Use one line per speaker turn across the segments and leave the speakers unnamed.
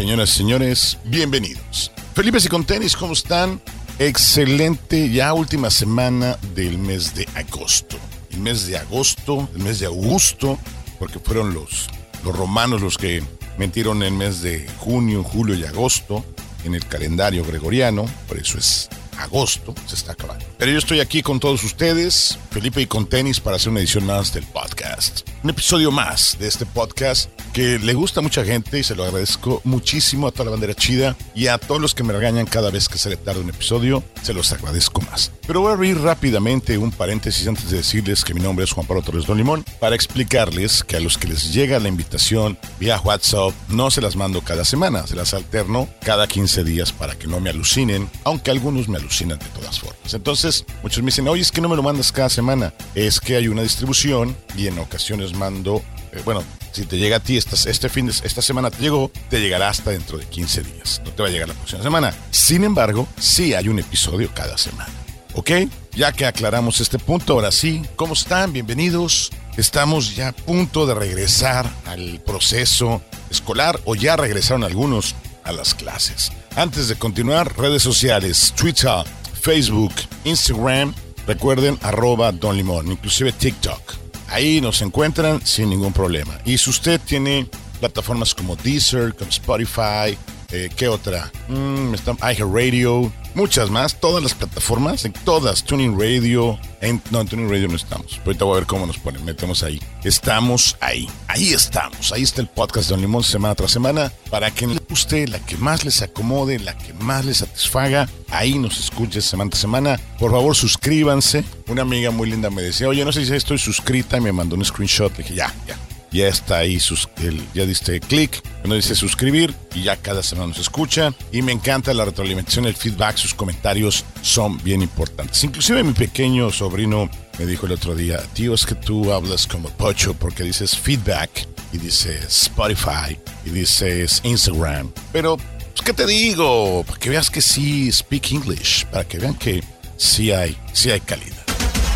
Señoras y señores, bienvenidos. Felipe y con tenis, ¿cómo están? Excelente, ya última semana del mes de agosto. El mes de agosto, el mes de Augusto, porque fueron los, los romanos los que metieron el mes de junio, julio y agosto en el calendario gregoriano, por eso es agosto, se está acabando. Pero yo estoy aquí con todos ustedes, Felipe y con tenis, para hacer una edición más del podcast. Un episodio más de este podcast que le gusta a mucha gente y se lo agradezco muchísimo a toda la bandera chida y a todos los que me regañan cada vez que se le tarda un episodio, se los agradezco más. Pero voy a abrir rápidamente un paréntesis antes de decirles que mi nombre es Juan Pablo Torres Don Limón para explicarles que a los que les llega la invitación vía WhatsApp no se las mando cada semana, se las alterno cada 15 días para que no me alucinen, aunque algunos me de todas formas. Entonces, muchos me dicen, oye, es que no me lo mandas cada semana, es que hay una distribución y en ocasiones mando, eh, bueno, si te llega a ti esta, este fin de esta semana te llegó, te llegará hasta dentro de 15 días. No te va a llegar la próxima semana. Sin embargo, sí hay un episodio cada semana. ¿Ok? Ya que aclaramos este punto, ahora sí, ¿cómo están? Bienvenidos. Estamos ya a punto de regresar al proceso escolar o ya regresaron algunos a las clases. Antes de continuar, redes sociales, Twitter, Facebook, Instagram, recuerden arroba Don Limón, inclusive TikTok. Ahí nos encuentran sin ningún problema. Y si usted tiene plataformas como Deezer, como Spotify, eh, ¿qué otra? Mm, iHeartRadio, muchas más, todas las plataformas, en todas, Tuning Radio, en, no, en Tuning Radio no estamos, ahorita voy a ver cómo nos ponen, metemos ahí. Estamos ahí, ahí estamos, ahí está el podcast de Don Limón semana tras semana, para que le guste, la que más les acomode, la que más les satisfaga, ahí nos escuche semana tras semana. Por favor, suscríbanse. Una amiga muy linda me decía, oye, no sé si estoy suscrita, y me mandó un screenshot, le dije, ya, ya, ya está ahí, sus, el, ya diste clic, uno dice suscribir y ya cada semana nos escucha. Y me encanta la retroalimentación, el feedback, sus comentarios son bien importantes. Inclusive mi pequeño sobrino me dijo el otro día, tío, es que tú hablas como pocho porque dices feedback y dices Spotify y dices Instagram. Pero, pues, ¿qué te digo? Para que veas que sí speak English, para que vean que sí hay, sí hay calidad.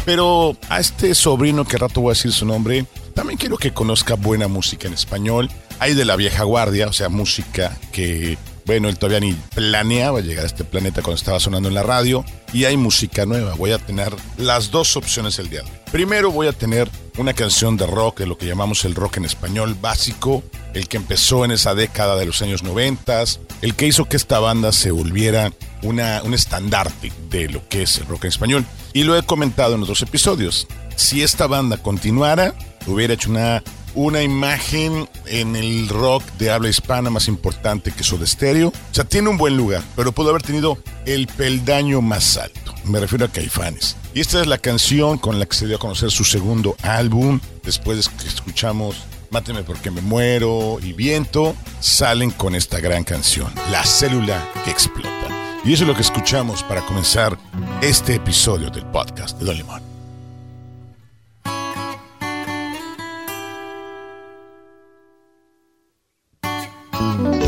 Pero a este sobrino, que rato voy a decir su nombre, también quiero que conozca buena música en español. Hay de la vieja guardia, o sea, música que, bueno, él todavía ni planeaba llegar a este planeta cuando estaba sonando en la radio. Y hay música nueva. Voy a tener las dos opciones el día de hoy. Primero voy a tener una canción de rock, lo que llamamos el rock en español básico, el que empezó en esa década de los años 90, el que hizo que esta banda se volviera una, un estandarte de lo que es el rock en español. Y lo he comentado en otros episodios. Si esta banda continuara, hubiera hecho una, una imagen en el rock de habla hispana más importante que Soda Stereo. O sea, tiene un buen lugar, pero pudo haber tenido el peldaño más alto. Me refiero a Caifanes. Y esta es la canción con la que se dio a conocer su segundo álbum. Después que escuchamos Máteme porque me muero y Viento, salen con esta gran canción, La célula que explota. Y eso es lo que escuchamos para comenzar este episodio del podcast de Don.
Hay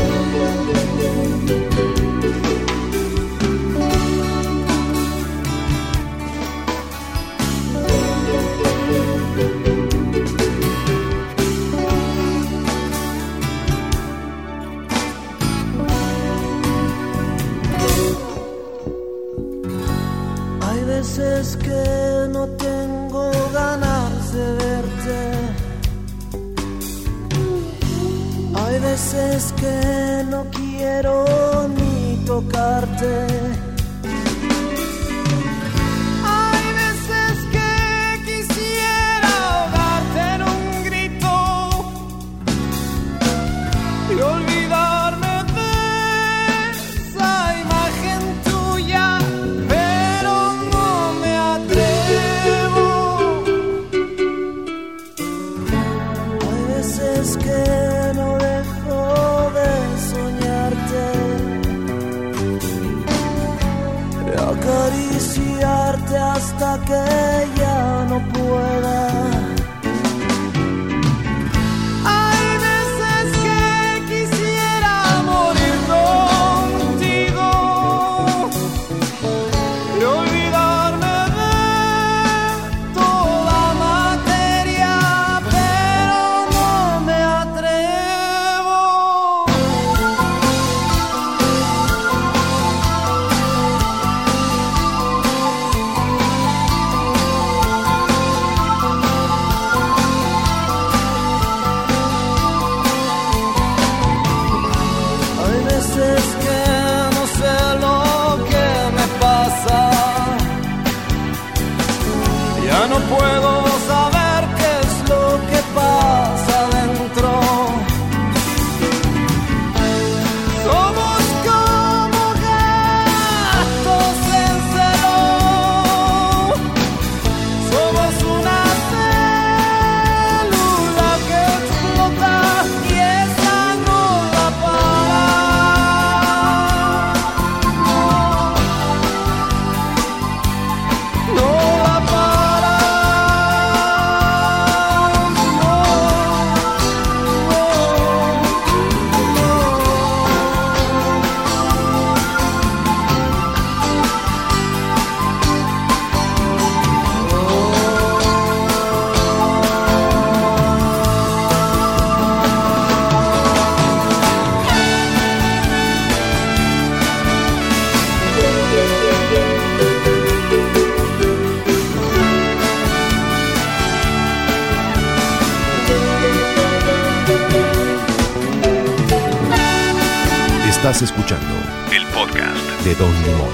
Don Limón.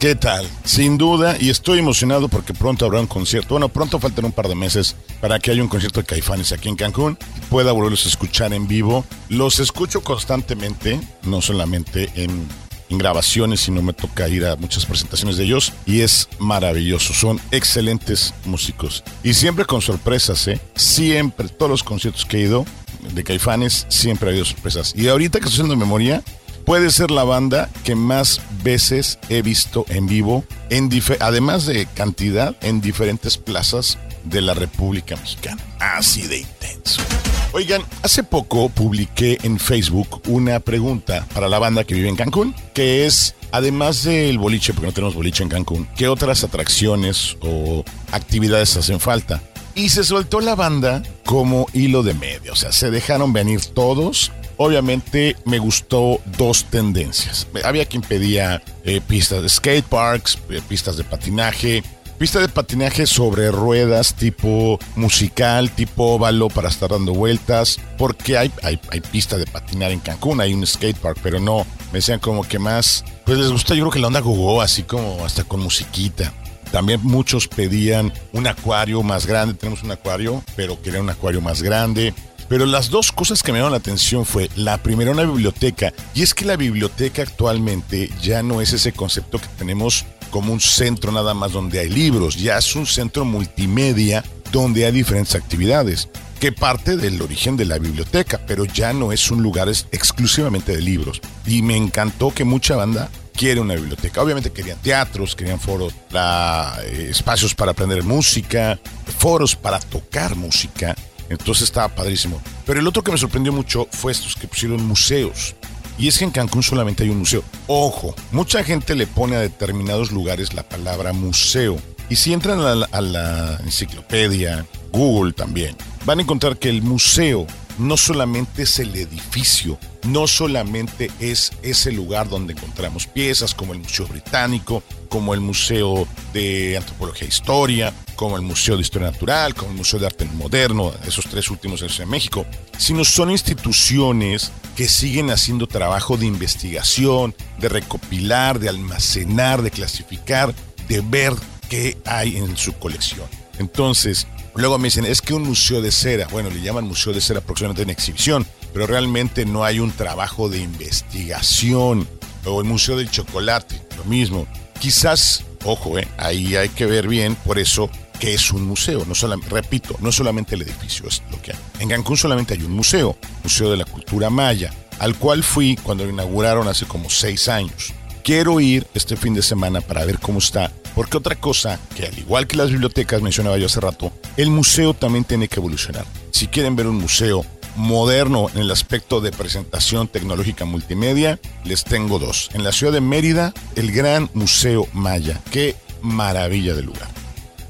¿Qué tal? Sin duda, y estoy emocionado porque pronto habrá un concierto. Bueno, pronto faltan un par de meses para que haya un concierto de Caifanes aquí en Cancún pueda volverlos a escuchar en vivo. Los escucho constantemente, no solamente en, en grabaciones, sino me toca ir a muchas presentaciones de ellos y es maravilloso. Son excelentes músicos y siempre con sorpresas, ¿eh? Siempre, todos los conciertos que he ido de Caifanes, siempre ha habido sorpresas. Y ahorita que estoy haciendo memoria, puede ser la banda que más veces he visto en vivo, en además de cantidad, en diferentes plazas de la República Mexicana. Así de intenso. Oigan, hace poco publiqué en Facebook una pregunta para la banda que vive en Cancún, que es, además del boliche, porque no tenemos boliche en Cancún, ¿qué otras atracciones o actividades hacen falta? Y se soltó la banda como hilo de medio, o sea, se dejaron venir todos. Obviamente me gustó dos tendencias. Había quien pedía eh, pistas de skate parks, eh, pistas de patinaje, pista de patinaje sobre ruedas tipo musical, tipo óvalo para estar dando vueltas, porque hay, hay, pista de patinar en Cancún, hay un skate park, pero no, me decían como que más, pues les gusta yo creo que la onda gogo, así como hasta con musiquita. También muchos pedían un acuario más grande, tenemos un acuario, pero querían un acuario más grande. Pero las dos cosas que me llamaron la atención fue la primera una biblioteca y es que la biblioteca actualmente ya no es ese concepto que tenemos como un centro nada más donde hay libros, ya es un centro multimedia donde hay diferentes actividades que parte del origen de la biblioteca, pero ya no es un lugar exclusivamente de libros. Y me encantó que mucha banda quiere una biblioteca. Obviamente querían teatros, querían foros, la- eh, espacios para aprender música, foros para tocar música. Entonces estaba padrísimo. Pero el otro que me sorprendió mucho fue estos que pusieron museos. Y es que en Cancún solamente hay un museo. Ojo, mucha gente le pone a determinados lugares la palabra museo. Y si entran a la, enciclopedia, Google también, van a encontrar que el museo no solamente es el edificio, no solamente es ese lugar donde encontramos piezas como el Museo Británico, como el Museo de Antropología e Historia, como el Museo de Historia Natural, como el Museo de Arte Moderno, esos tres últimos en México, sino son instituciones que siguen haciendo trabajo de investigación, de recopilar, de almacenar, de clasificar, de ver qué hay en su colección. Entonces, luego me dicen, es que un museo de cera, bueno, le llaman museo de cera aproximadamente en exhibición, pero realmente no hay un trabajo de investigación. O el museo del chocolate, lo mismo. Quizás ojo, eh, ahí hay que ver bien, por eso que es un museo, no solamente, repito, no solamente el edificio es lo que hay. En Cancún solamente hay un museo, Museo de la Cultura Maya, al cual fui cuando lo inauguraron hace como seis años. Quiero ir este fin de semana para ver cómo está, porque otra cosa que al igual que las bibliotecas mencionaba yo hace rato, el museo también tiene que evolucionar. Si quieren ver un museo moderno en el aspecto de presentación tecnológica multimedia, les tengo dos. En la ciudad de Mérida, el Gran Museo Maya. Qué maravilla de lugar.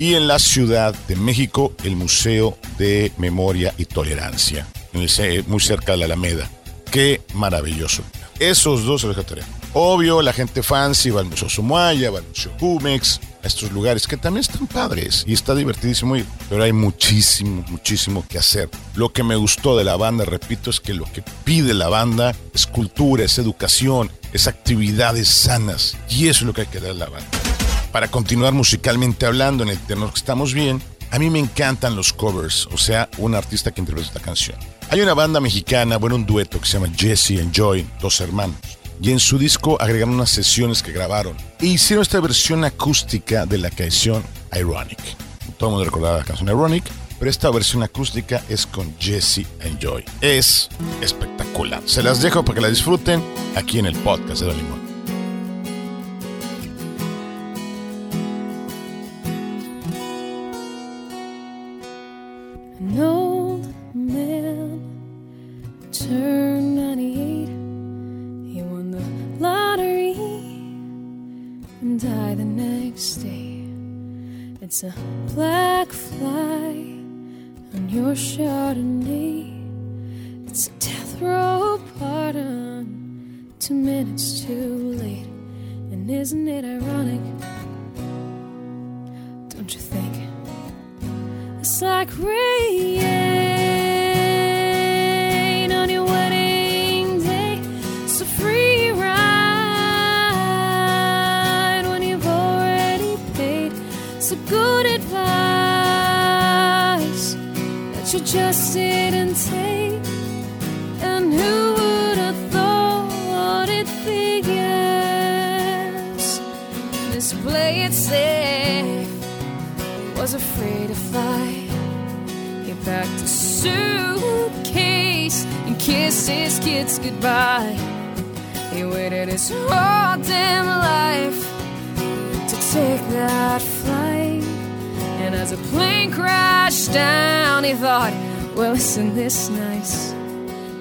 Y en la Ciudad de México, el Museo de Memoria y Tolerancia, muy cerca de la Alameda. Qué maravilloso. Esos dos los Obvio, la gente fancy va al Museo Sumaya, va al Museo Jumex, a estos lugares que también están padres y está divertidísimo ir, pero hay muchísimo, muchísimo que hacer. Lo que me gustó de la banda, repito, es que lo que pide la banda es cultura, es educación, es actividades sanas y eso es lo que hay que dar a la banda. Para continuar musicalmente hablando en el tenor que estamos bien, a mí me encantan los covers, o sea, un artista que interpreta esta canción. Hay una banda mexicana, bueno, un dueto que se llama Jesse and Joy, dos hermanos y en su disco agregaron unas sesiones que grabaron e hicieron esta versión acústica de la canción Ironic. Todo el mundo recordaba la canción Ironic, pero esta versión acústica es con Jesse Enjoy. Es espectacular. Se las dejo para que la disfruten aquí en el podcast de Don Limón.
It's a black fly on your Chardonnay. Plane crashed down, he thought, well, isn't this nice?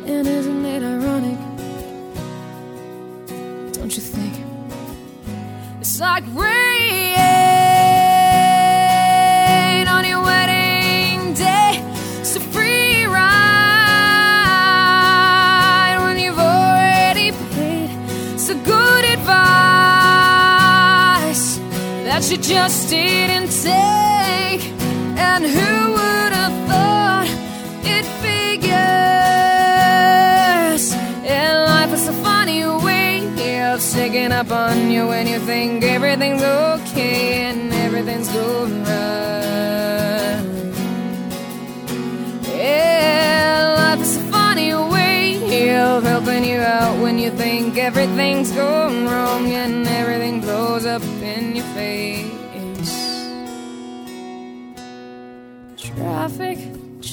And isn't it ironic? Don't you think? It's like rain on your wedding day. It's a free ride when you've already paid. A good advice that you just didn't take. Who would have thought it figures? And life is a funny way of sticking up on you when you think everything's okay and everything's going right. Yeah, life is a funny way of helping you out when you think everything's going wrong and everything blows up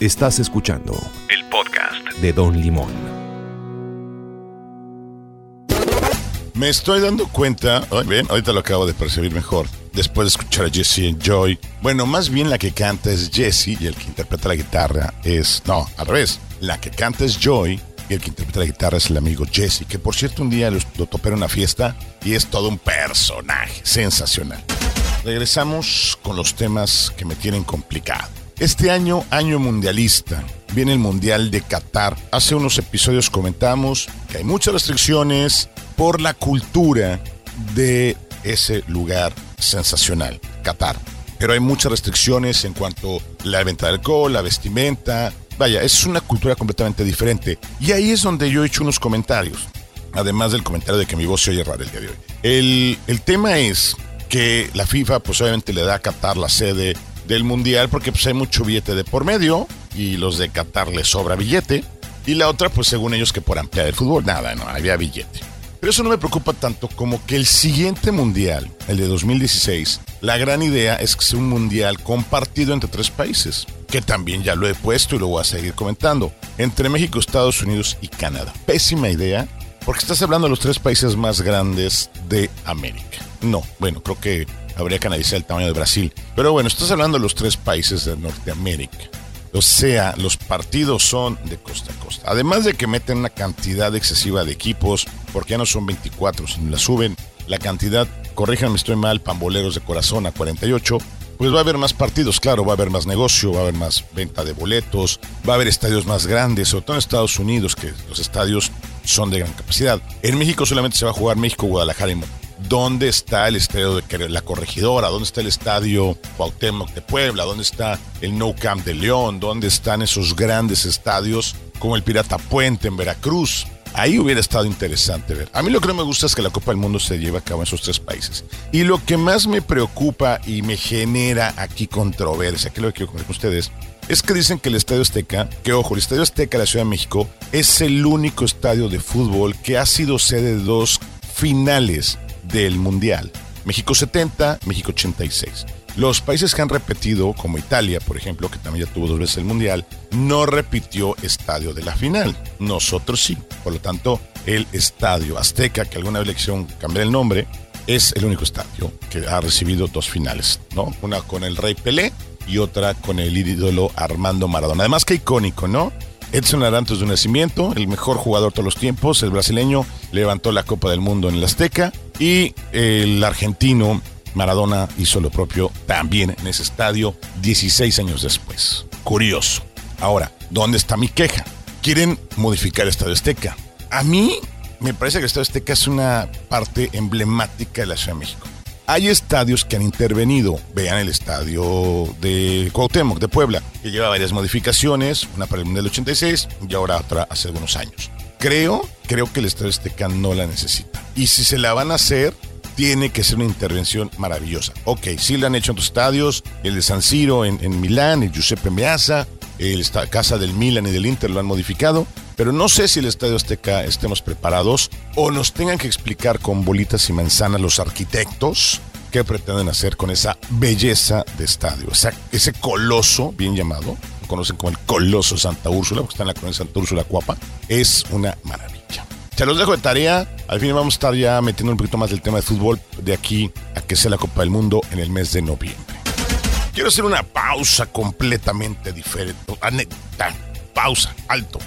Estás escuchando el podcast de Don Limón.
Me estoy dando cuenta, ven, ahorita lo acabo de percibir mejor, después de escuchar a Jesse Joy. Bueno, más bien la que canta es Jesse y el que interpreta la guitarra es, no, al revés, la que canta es Joy y el que interpreta la guitarra es el amigo Jesse, que por cierto un día lo, lo topé en una fiesta y es todo un personaje sensacional. Regresamos con los temas que me tienen complicado. Este año, año mundialista, viene el Mundial de Qatar. Hace unos episodios comentamos que hay muchas restricciones por la cultura de ese lugar sensacional, Qatar. Pero hay muchas restricciones en cuanto a la venta de alcohol, la vestimenta. Vaya, es una cultura completamente diferente. Y ahí es donde yo he hecho unos comentarios. Además del comentario de que mi voz se oye rara el día de hoy. El, el tema es que la FIFA pues obviamente le da a Qatar la sede del Mundial porque pues hay mucho billete de por medio y los de Qatar les sobra billete. Y la otra pues según ellos que por ampliar el fútbol, nada, no, había billete. Pero eso no me preocupa tanto como que el siguiente mundial, el de 2016, la gran idea es que sea un mundial compartido entre tres países, que también ya lo he puesto y lo voy a seguir comentando, entre México, Estados Unidos y Canadá. Pésima idea, porque estás hablando de los tres países más grandes de América. No, bueno, creo que habría que analizar el tamaño de Brasil. Pero bueno, estás hablando de los tres países de Norteamérica. O sea, los partidos son de costa a costa. Además de que meten una cantidad excesiva de equipos, porque ya no son 24, sino la suben. La cantidad, corríjanme, estoy mal, pamboleros de corazón a 48. Pues va a haber más partidos, claro, va a haber más negocio, va a haber más venta de boletos, va a haber estadios más grandes, sobre todo en Estados Unidos, que los estadios son de gran capacidad. En México solamente se va a jugar México, Guadalajara y dónde está el estadio de la Corregidora, dónde está el estadio Cuauhtémoc de Puebla, dónde está el No Camp de León, dónde están esos grandes estadios como el Pirata Puente en Veracruz. Ahí hubiera estado interesante ver. A mí lo que no me gusta es que la Copa del Mundo se lleve a cabo en esos tres países. Y lo que más me preocupa y me genera aquí controversia, que es lo que quiero con ustedes, es que dicen que el Estadio Azteca, que ojo, el Estadio Azteca de la Ciudad de México es el único estadio de fútbol que ha sido sede de dos finales del Mundial. México 70, México 86. Los países que han repetido, como Italia, por ejemplo, que también ya tuvo dos veces el Mundial, no repitió estadio de la final. Nosotros sí. Por lo tanto, el estadio Azteca, que alguna quisieron cambiar el nombre, es el único estadio que ha recibido dos finales, ¿no? Una con el Rey Pelé y otra con el ídolo Armando Maradona. Además que icónico, ¿no? Edson Arantes de nacimiento, el mejor jugador de todos los tiempos, el brasileño, levantó la Copa del Mundo en el Azteca y el argentino Maradona hizo lo propio también en ese estadio 16 años después. Curioso. Ahora, ¿dónde está mi queja? Quieren modificar el Estadio Azteca. A mí me parece que el Estadio Azteca es una parte emblemática de la Ciudad de México. Hay estadios que han intervenido. Vean el estadio de Cuauhtémoc, de Puebla, que lleva varias modificaciones, una para el Mundial 86 y ahora otra hace algunos años. Creo, creo que el Estadio Azteca no la necesita. Y si se la van a hacer, tiene que ser una intervención maravillosa. Ok, sí la han hecho en otros estadios, el de San Siro en, en Milán, el Giuseppe Meazza, el esta casa del Milan y del Inter lo han modificado, pero no sé si el Estadio Azteca estemos preparados o nos tengan que explicar con bolitas y manzanas los arquitectos qué pretenden hacer con esa belleza de estadio, ese coloso, bien llamado, lo conocen como el coloso Santa Úrsula, porque está en la colonia Santa Úrsula Cuapa, es una maravilla. Se los dejo de tarea, al fin vamos a estar ya metiendo un poquito más del tema de fútbol de aquí a que sea la Copa del Mundo en el mes de noviembre. Quiero hacer una pausa completamente diferente. Aneta, pausa, alto.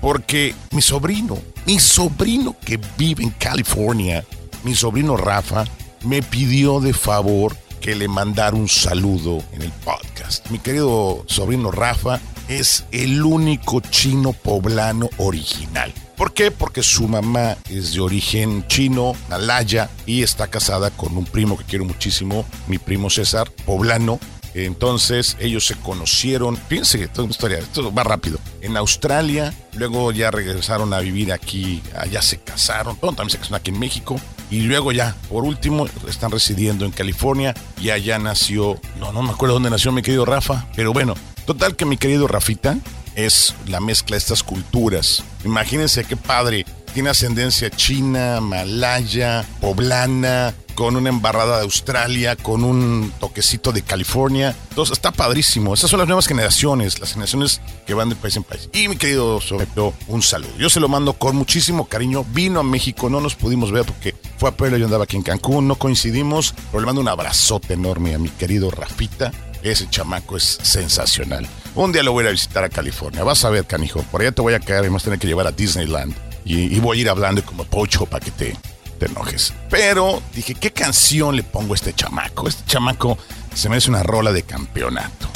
Porque mi sobrino, mi sobrino que vive en California, mi sobrino Rafa, me pidió de favor que le mandara un saludo en el podcast. Mi querido sobrino Rafa es el único chino poblano original. ¿Por qué? Porque su mamá es de origen chino, malaya, y está casada con un primo que quiero muchísimo, mi primo César, poblano, entonces ellos se conocieron, fíjense, toda una historia, esto va rápido. En Australia, luego ya regresaron a vivir aquí, allá se casaron, bueno, también se casaron aquí en México. Y luego ya, por último, están residiendo en California y allá nació, no, no me acuerdo dónde nació mi querido Rafa, pero bueno, total que mi querido Rafita
es la mezcla de estas culturas. Imagínense qué padre. Tiene ascendencia china, malaya, poblana, con una embarrada de Australia, con un toquecito de California. Entonces está padrísimo. Esas son las nuevas generaciones, las generaciones que van de país en país. Y mi querido todo un saludo. Yo se lo mando con muchísimo cariño. Vino a México, no nos pudimos ver porque fue a Puebla, yo andaba aquí en Cancún, no coincidimos, pero le mando un abrazote enorme a mi querido Rafita. Ese chamaco es sensacional. Un día lo voy a visitar a California. Vas a ver, canijo. Por allá te voy a caer y vas a tener que llevar a Disneyland. Y, y voy a ir hablando como pocho para que te, te enojes. Pero dije, ¿qué canción le pongo a este chamaco? Este chamaco se merece una rola de campeonato.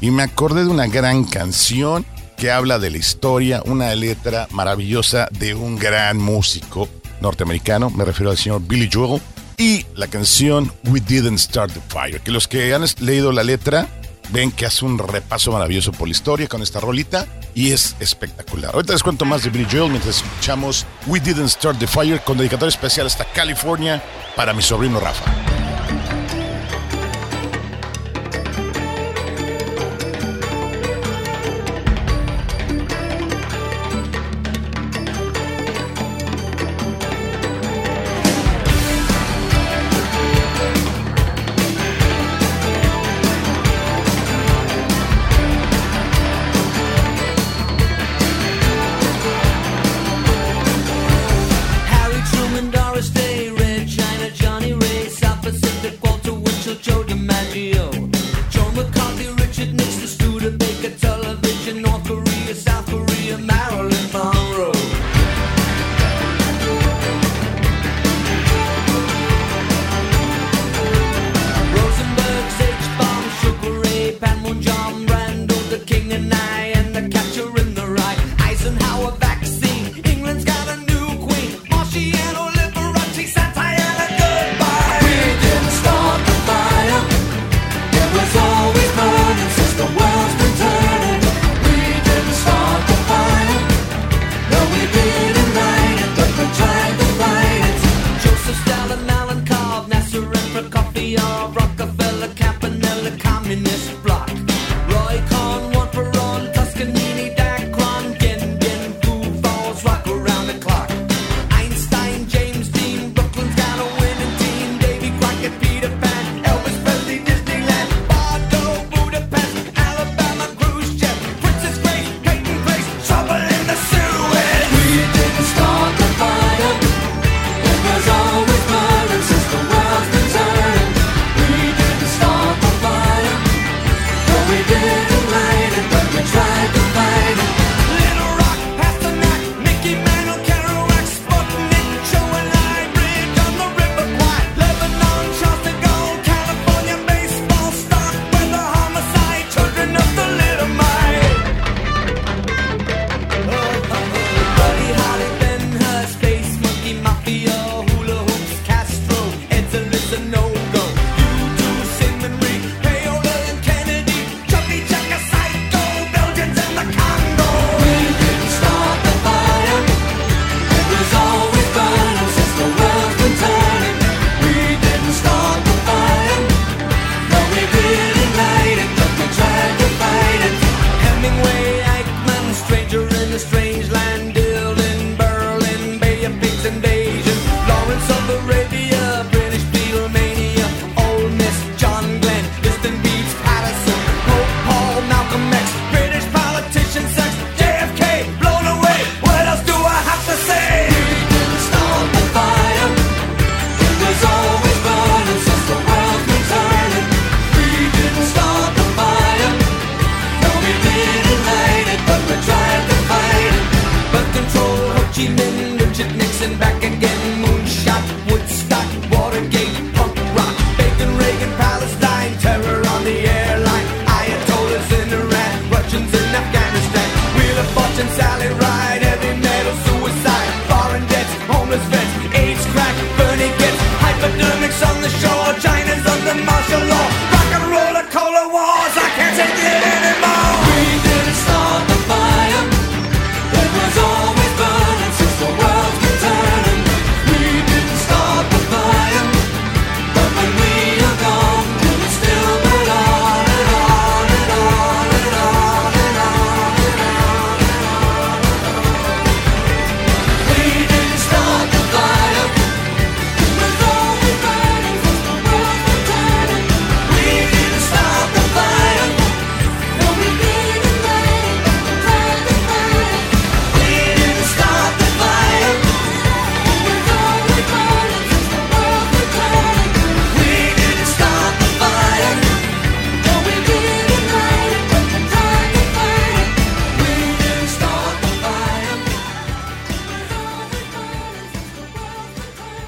Y me acordé de una gran canción que habla de la historia, una letra maravillosa de un gran músico norteamericano, me refiero al señor Billy Joel, y la canción We Didn't Start the Fire, que los que han leído la letra ven que hace un repaso maravilloso por la historia con esta rolita y es espectacular. Ahorita les cuento más de Billy Joel mientras escuchamos We Didn't Start the Fire con dedicatoria especial hasta California para mi sobrino Rafa.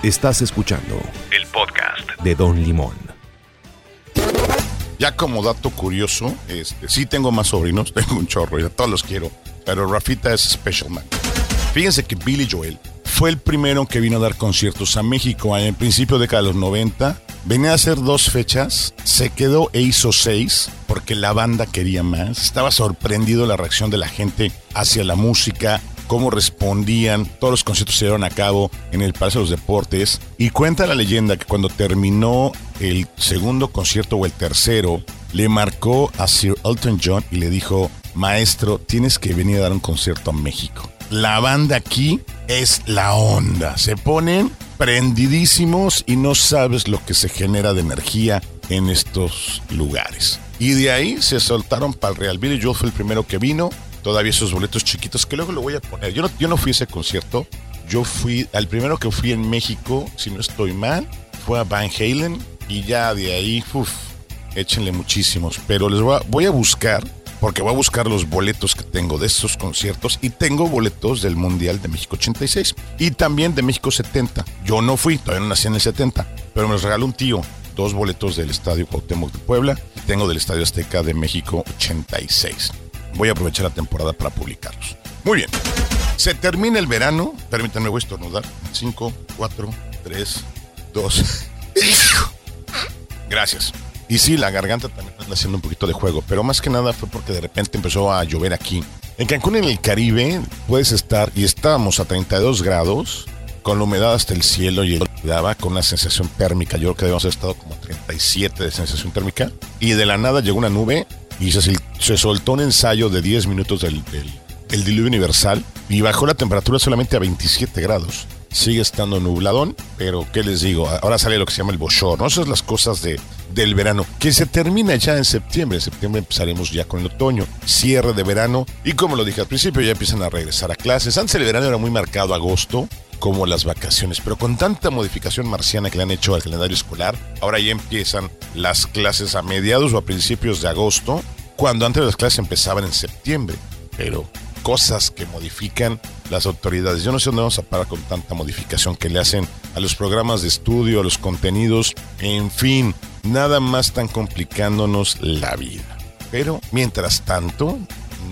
Estás escuchando el podcast de Don Limón.
Ya como dato curioso, este, sí tengo más sobrinos, tengo un chorro, y a todos los quiero, pero Rafita es special man. Fíjense que Billy Joel fue el primero que vino a dar conciertos a México en el principio de los 90. Venía a hacer dos fechas, se quedó e hizo seis porque la banda quería más. Estaba sorprendido la reacción de la gente hacia la música, cómo respondían. Todos los conciertos se llevaron a cabo en el Palacio de los Deportes. Y cuenta la leyenda que cuando terminó el segundo concierto o el tercero, le marcó a Sir Elton John y le dijo, maestro, tienes que venir a dar un concierto a México. La banda aquí es la onda. Se ponen prendidísimos y no sabes lo que se genera de energía en estos lugares. Y de ahí se soltaron para el Real Billy. Yo fue el primero que vino. Todavía esos boletos chiquitos que luego lo voy a poner. Yo no, yo no fui a ese concierto. Yo fui, al primero que fui en México, si no estoy mal, fue a Van Halen. Y ya de ahí, uff, échenle muchísimos. Pero les voy a, voy a buscar porque voy a buscar los boletos que tengo de estos conciertos y tengo boletos del Mundial de México 86 y también de México 70. Yo no fui, todavía no nací en el 70, pero me los regaló un tío, dos boletos del Estadio Cuauhtémoc de Puebla y tengo del Estadio Azteca de México 86. Voy a aprovechar la temporada para publicarlos. Muy bien. Se termina el verano. Permítanme, voy a estornudar. 5, 4, 3, 2. Gracias. Y sí, la garganta también anda haciendo un poquito de juego, pero más que nada fue porque de repente empezó a llover aquí. En Cancún, en el Caribe, puedes estar, y estábamos a 32 grados, con la humedad hasta el cielo y daba con una sensación térmica. Yo creo que haber estado como 37 de sensación térmica. Y de la nada llegó una nube y se, soltó un ensayo de 10 minutos del diluvio universal y bajó la temperatura solamente a 27 grados sigue estando nubladón, pero ¿qué les digo? Ahora sale lo que se llama el bochorno. Esas son las cosas de, del verano, que se termina ya en septiembre. En septiembre empezaremos ya con el otoño, cierre de verano, y como lo dije al principio, ya empiezan a regresar a clases. Antes el verano era muy marcado agosto, como las vacaciones, pero con tanta modificación marciana que le han hecho al calendario escolar, ahora ya empiezan las clases a mediados o a principios de agosto, cuando antes las clases empezaban en septiembre. Pero cosas que modifican las autoridades. Yo no sé dónde vamos a parar con tanta modificación que le hacen a los programas de estudio, a los contenidos, en fin, nada más tan complicándonos la vida. Pero mientras tanto,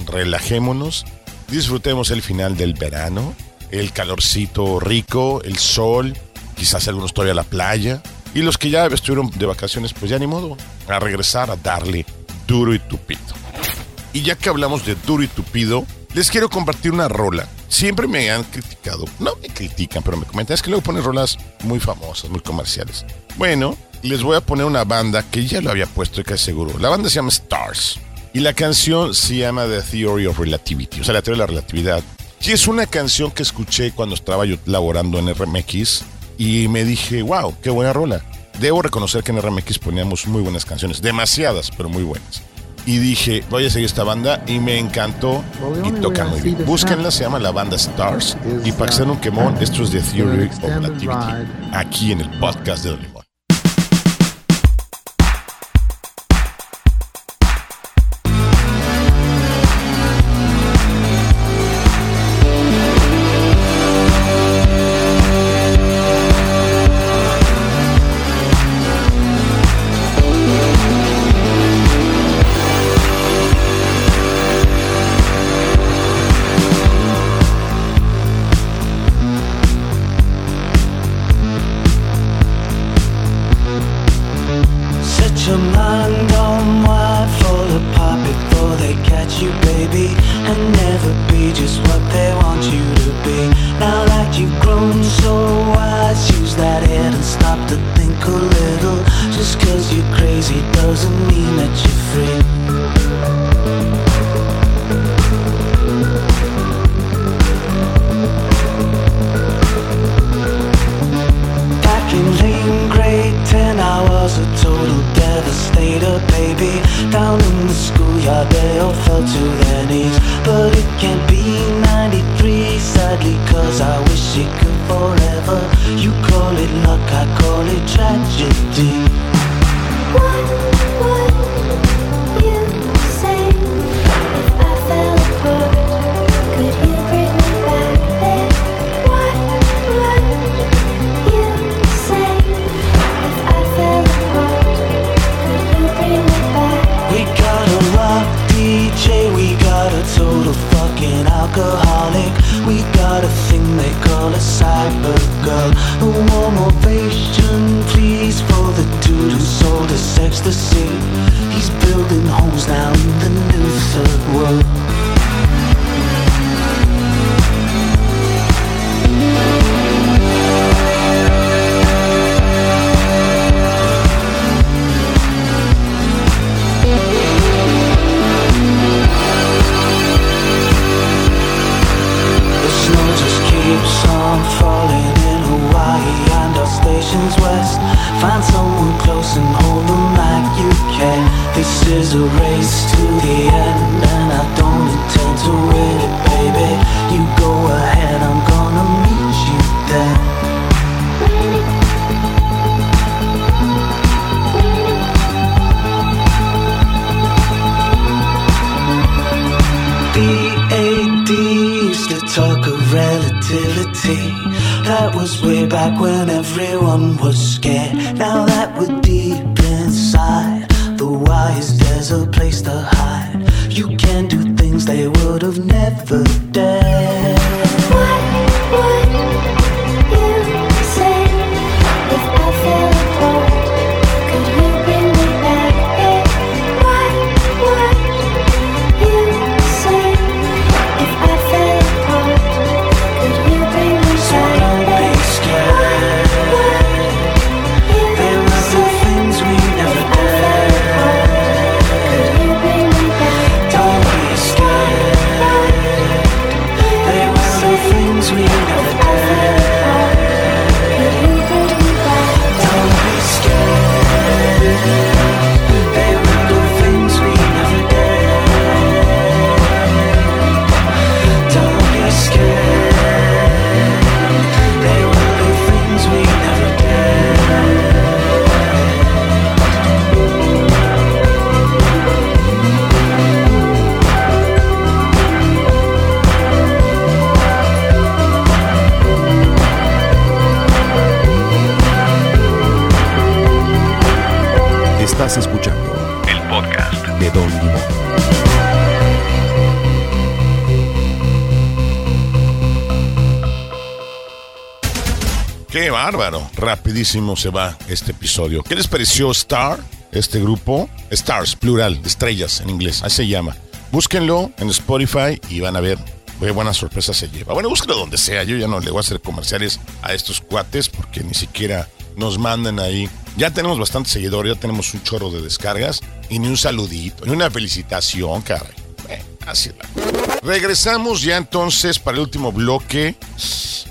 relajémonos, disfrutemos el final del verano, el calorcito rico, el sol, quizás algunos todavía a la playa, y los que ya estuvieron de vacaciones, pues ya ni modo, a regresar a darle duro y tupido. Y ya que hablamos de duro y tupido, les quiero compartir una rola. Siempre me han criticado, no me critican, pero me comentan, es que luego ponen rolas muy famosas, muy comerciales. Bueno, les voy a poner una banda que ya lo había puesto y que seguro. La banda se llama Stars y la canción se llama The Theory of Relativity, o sea, la teoría de la relatividad. Y es una canción que escuché cuando estaba yo laborando en RMX y me dije, wow, qué buena rola. Debo reconocer que en RMX poníamos muy buenas canciones, demasiadas, pero muy buenas y dije, voy a seguir esta banda y me encantó y toca muy bien. Búsquenla, se llama la banda Stars y para que un quemón, esto es The Theory of Relativity, aquí en el podcast de Don
a place to hide. You can do things they would have never dared.
Bárbaro. Rapidísimo se va este episodio. ¿Qué les pareció Star? Este grupo. Stars, plural, estrellas en inglés. Así se llama. Búsquenlo en Spotify y van a ver qué buena sorpresa se lleva. Bueno, búsquenlo donde sea. Yo ya no le voy a hacer comerciales a estos cuates porque ni siquiera nos mandan ahí. Ya tenemos bastante seguidores, ya tenemos un chorro de descargas y ni un saludito, ni una felicitación, caray. Regresamos ya entonces para el último bloque.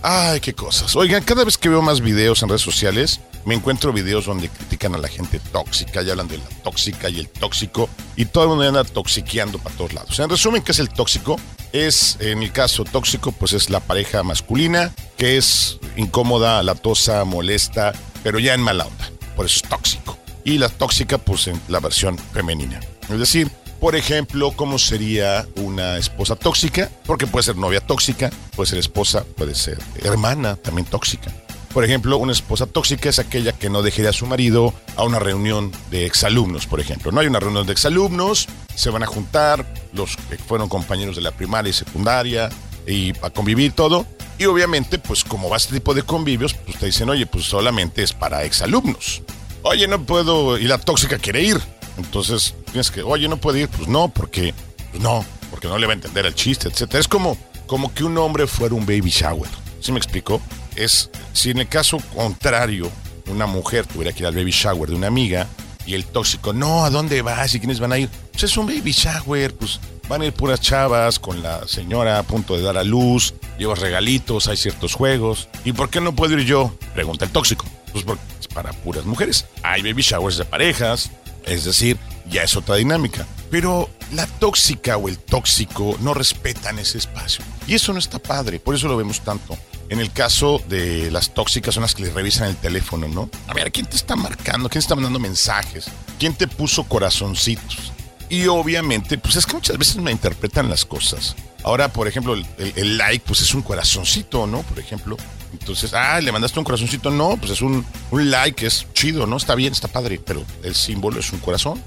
Ay, qué cosas. Oigan, cada vez que veo más videos en redes sociales, me encuentro videos donde critican a la gente tóxica y hablan de la tóxica y el tóxico y todo el mundo anda toxiqueando para todos lados. En resumen, ¿qué es el tóxico? Es, en el caso tóxico, pues es la pareja masculina que es incómoda, latosa, molesta, pero ya en mala onda. Por eso es tóxico. Y la tóxica, pues en la versión femenina. Es decir, por ejemplo, ¿cómo sería una esposa tóxica? Porque puede ser novia tóxica, puede ser esposa, puede ser hermana también tóxica. Por ejemplo, una esposa tóxica es aquella que no dejaría a su marido a una reunión de exalumnos, por ejemplo. No hay una reunión de exalumnos, se van a juntar los que fueron compañeros de la primaria y secundaria y a convivir todo. Y obviamente, pues como va este tipo de convivios, pues te dicen, oye, pues solamente es para exalumnos. Oye, no puedo, y la tóxica quiere ir. Entonces tienes que, oye, no puede ir. Pues no, porque pues no, porque no le va a entender el chiste, etc. Es como, como que un hombre fuera un baby shower. ¿Sí me explico? Es, si en el caso contrario, una mujer tuviera que ir al baby shower de una amiga y el tóxico, no, ¿a dónde vas y quiénes van a ir? Pues es un baby shower, pues van a ir puras chavas con la señora a punto de dar a luz, llevas regalitos, hay ciertos juegos. ¿Y por qué no puedo ir yo? Pregunta el tóxico. Pues porque es para puras mujeres. Hay baby showers de parejas, es decir, ya es otra dinámica. Pero la tóxica o el tóxico no respetan ese espacio. Y eso no está padre, por eso lo vemos tanto. En el caso de las tóxicas son las que le revisan el teléfono, ¿no? A ver, ¿quién te está marcando? ¿Quién está mandando mensajes? ¿Quién te puso corazoncitos? Y obviamente, pues es que muchas veces me interpretan las cosas. Ahora, por ejemplo, el, like, pues es un corazoncito, ¿no? Por ejemplo. Entonces, ah, le mandaste un corazoncito. No, pues es un, un like, es chido, ¿no? Está bien, está padre, pero el símbolo es un corazón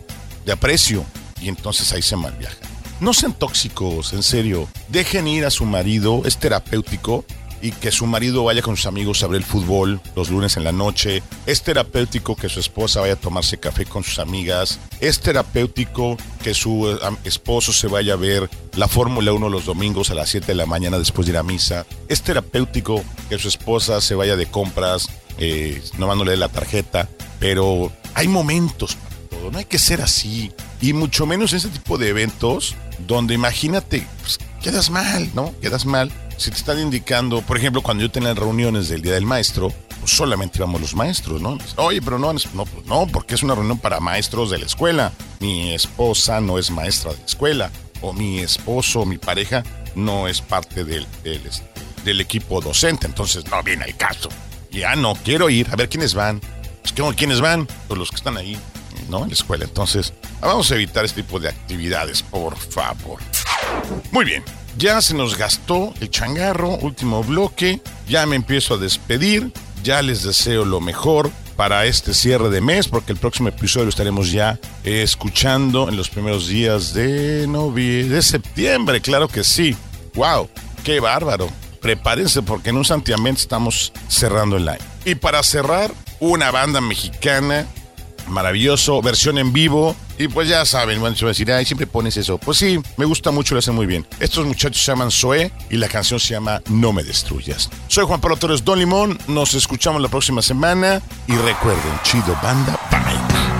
de aprecio. Y entonces ahí se malviaja. No sean tóxicos, en serio. Dejen ir a su marido, es terapéutico. Y que su marido vaya con sus amigos a ver el fútbol los lunes en la noche. Es terapéutico que su esposa vaya a tomarse café con sus amigas. Es terapéutico que su eh, esposo se vaya a ver la Fórmula 1 los domingos a las 7 de la mañana después de ir a misa. Es terapéutico que su esposa se vaya de compras, eh, no no la tarjeta, pero hay momentos para todo, no hay que ser así. Y mucho menos en este tipo de eventos donde imagínate, pues, quedas mal, ¿no? Quedas mal si te están indicando, por ejemplo, cuando yo tenía reuniones del Día del Maestro, pues solamente íbamos los maestros, ¿no? Oye, pero no, no, pues no, porque es una reunión para maestros de la escuela. Mi esposa no es maestra de la escuela, o mi esposo, mi pareja, no es parte del, del, del equipo docente, entonces no viene el caso. Ya no quiero ir, a ver quiénes van. Pues, ¿Quiénes van? Pues los que están ahí, ¿no? En la escuela. Entonces, vamos a evitar este tipo de actividades, por favor. Muy bien, ya se nos gastó el changarro, último bloque. Ya me empiezo a despedir. Ya les deseo lo mejor para este cierre de mes, porque el próximo episodio lo estaremos ya escuchando en los primeros días de noviembre, de septiembre, claro que sí. ¡Wow! ¡Qué bárbaro! Prepárense porque en un santiamento estamos cerrando el año. Y para cerrar, una banda mexicana maravilloso, versión en vivo. Y pues ya saben, bueno, se va a decir, ay, siempre pones eso. Pues sí, me gusta mucho, lo hacen muy bien. Estos muchachos se llaman Zoe y la canción se llama No me destruyas. Soy Juan Pablo Torres Don Limón, nos escuchamos la próxima semana y recuerden, chido banda, bye.